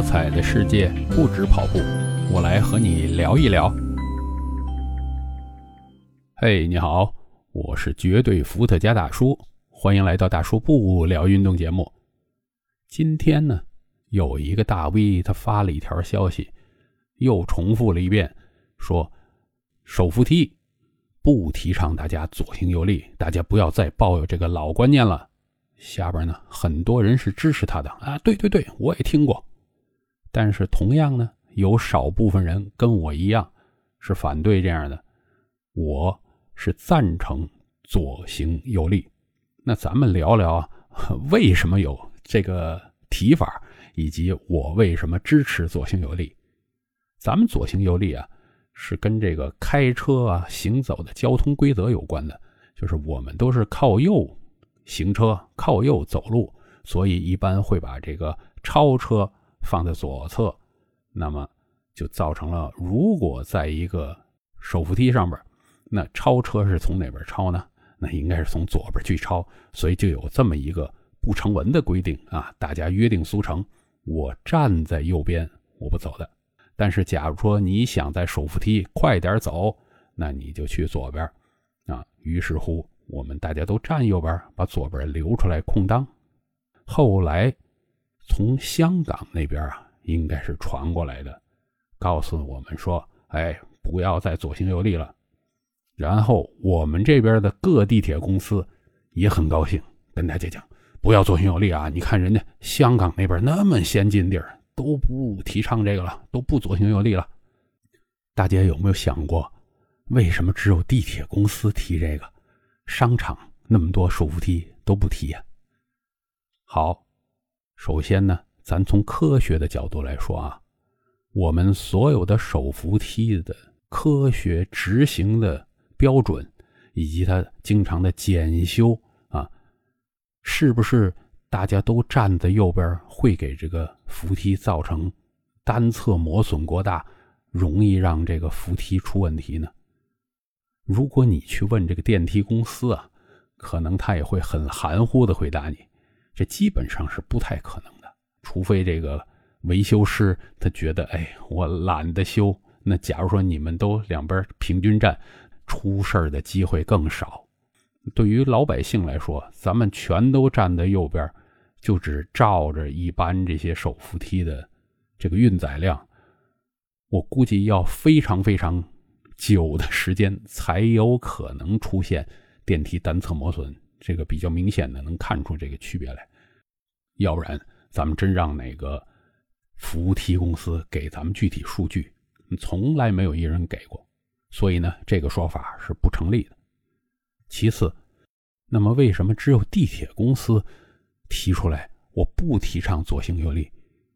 多彩的世界不止跑步，我来和你聊一聊。嘿，你好，我是绝对伏特加大叔，欢迎来到大叔不聊运动节目。今天呢，有一个大 V 他发了一条消息，又重复了一遍，说手扶梯不提倡大家左行右立，大家不要再抱有这个老观念了。下边呢，很多人是支持他的啊，对对对，我也听过。但是同样呢，有少部分人跟我一样是反对这样的。我是赞成左行右立。那咱们聊聊为什么有这个提法，以及我为什么支持左行右立。咱们左行右立啊，是跟这个开车啊、行走的交通规则有关的，就是我们都是靠右。行车靠右走路，所以一般会把这个超车放在左侧，那么就造成了，如果在一个手扶梯上边，那超车是从哪边超呢？那应该是从左边去超，所以就有这么一个不成文的规定啊，大家约定俗成，我站在右边，我不走的。但是假如说你想在手扶梯快点走，那你就去左边啊。于是乎。我们大家都站右边，把左边留出来空当。后来从香港那边啊，应该是传过来的，告诉我们说：“哎，不要再左行右立了。”然后我们这边的各地铁公司也很高兴，跟大家讲：“不要左行右立啊！你看人家香港那边那么先进地儿，都不提倡这个了，都不左行右立了。”大家有没有想过，为什么只有地铁公司提这个？商场那么多手扶梯都不提呀。好，首先呢，咱从科学的角度来说啊，我们所有的手扶梯的科学执行的标准，以及它经常的检修啊，是不是大家都站在右边会给这个扶梯造成单侧磨损过大，容易让这个扶梯出问题呢？如果你去问这个电梯公司啊，可能他也会很含糊的回答你，这基本上是不太可能的，除非这个维修师他觉得，哎，我懒得修。那假如说你们都两边平均站，出事的机会更少。对于老百姓来说，咱们全都站在右边，就只照着一般这些手扶梯的这个运载量，我估计要非常非常。久的时间才有可能出现电梯单侧磨损，这个比较明显的能看出这个区别来。要不然，咱们真让哪个扶梯公司给咱们具体数据，从来没有一人给过，所以呢，这个说法是不成立的。其次，那么为什么只有地铁公司提出来我不提倡左行右立，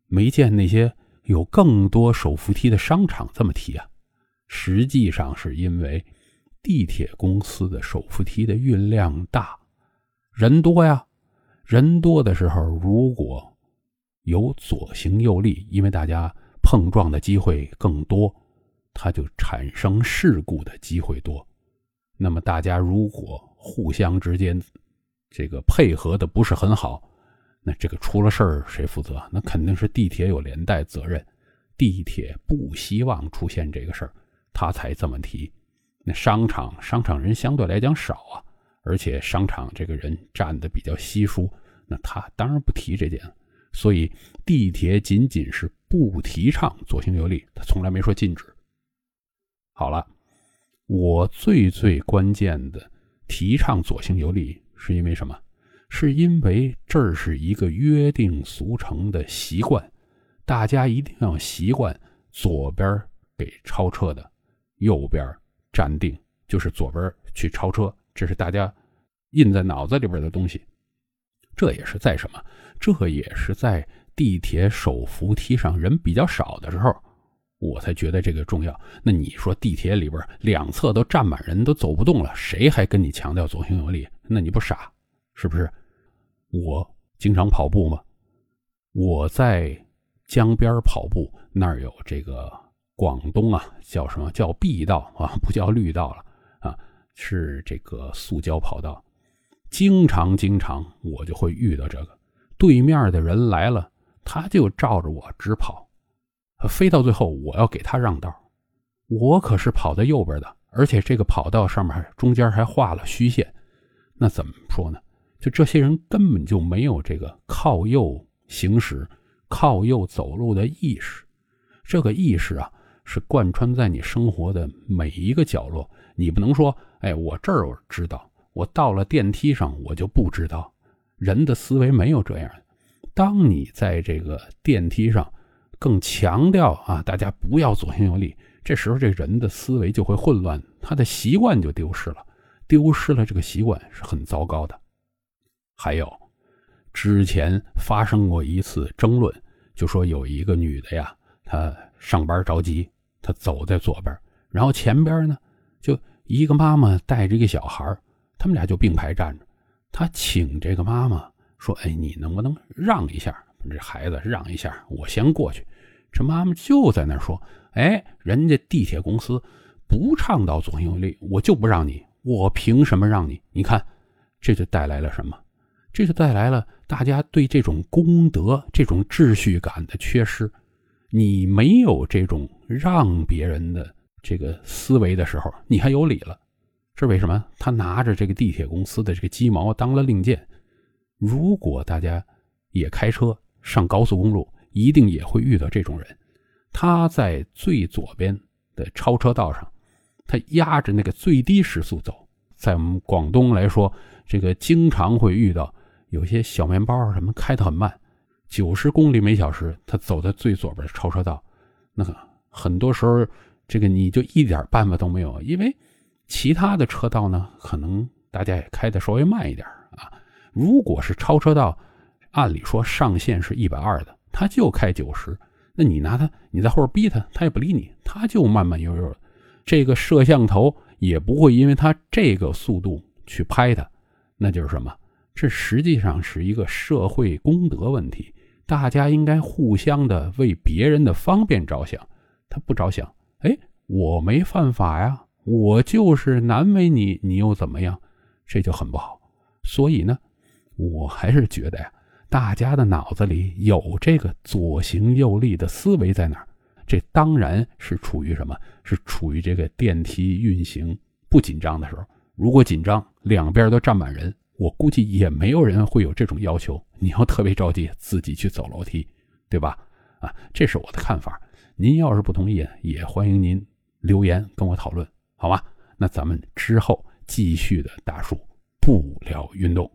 没见那些有更多手扶梯的商场这么提啊？实际上是因为地铁公司的手扶梯的运量大，人多呀。人多的时候，如果有左行右立，因为大家碰撞的机会更多，它就产生事故的机会多。那么大家如果互相之间这个配合的不是很好，那这个出了事儿谁负责？那肯定是地铁有连带责任。地铁不希望出现这个事儿。他才这么提，那商场商场人相对来讲少啊，而且商场这个人站的比较稀疏，那他当然不提这件。所以地铁仅仅是不提倡左行右立，他从来没说禁止。好了，我最最关键的提倡左行右立是因为什么？是因为这是一个约定俗成的习惯，大家一定要习惯左边给超车的。右边站定，就是左边去超车，这是大家印在脑子里边的东西。这也是在什么？这也是在地铁手扶梯上人比较少的时候，我才觉得这个重要。那你说地铁里边两侧都站满人，都走不动了，谁还跟你强调左行右立？那你不傻是不是？我经常跑步嘛，我在江边跑步，那儿有这个。广东啊，叫什么叫碧道啊？不叫绿道了啊，是这个塑胶跑道。经常经常，我就会遇到这个对面的人来了，他就照着我直跑，飞到最后我要给他让道，我可是跑在右边的，而且这个跑道上面中间还画了虚线，那怎么说呢？就这些人根本就没有这个靠右行驶、靠右走路的意识，这个意识啊是贯穿在你生活的每一个角落。你不能说，哎，我这儿我知道，我到了电梯上我就不知道。人的思维没有这样。当你在这个电梯上更强调啊，大家不要左行右立，这时候这人的思维就会混乱，他的习惯就丢失了，丢失了这个习惯是很糟糕的。还有，之前发生过一次争论，就说有一个女的呀，她上班着急，她走在左边，然后前边呢，就一个妈妈带着一个小孩，他们俩就并排站着，他请这个妈妈说：“哎，你能不能让一下？这孩子让一下，我先过去。”这妈妈就在那说：“哎，人家地铁公司不倡导左行右立，我就不让你，我凭什么让你？你看，这就带来了什么？”这就带来了大家对这种公德、这种秩序感的缺失。你没有这种让别人的这个思维的时候，你还有理了。是为什么？他拿着这个地铁公司的这个鸡毛当了令箭。如果大家也开车上高速公路，一定也会遇到这种人。他在最左边的超车道上，他压着那个最低时速走。在我们广东来说，这个经常会遇到。有些小面包什么开得很慢，九十公里每小时，他走在最左边的超车道，那很多时候这个你就一点办法都没有，因为其他的车道呢，可能大家也开的稍微慢一点啊。如果是超车道，按理说上限是一百二的，他就开九十，那你拿他，你在后边逼他，他也不理你，他就慢慢悠悠的。这个摄像头也不会因为他这个速度去拍他，那就是什么？这实际上是一个社会公德问题，大家应该互相的为别人的方便着想。他不着想，哎，我没犯法呀，我就是难为你，你又怎么样？这就很不好。所以呢，我还是觉得呀，大家的脑子里有这个左行右立的思维在哪儿？这当然是处于什么？是处于这个电梯运行不紧张的时候。如果紧张，两边都站满人。我估计也没有人会有这种要求。你要特别着急，自己去走楼梯，对吧？啊，这是我的看法。您要是不同意，也欢迎您留言跟我讨论，好吧？那咱们之后继续的大叔不聊运动。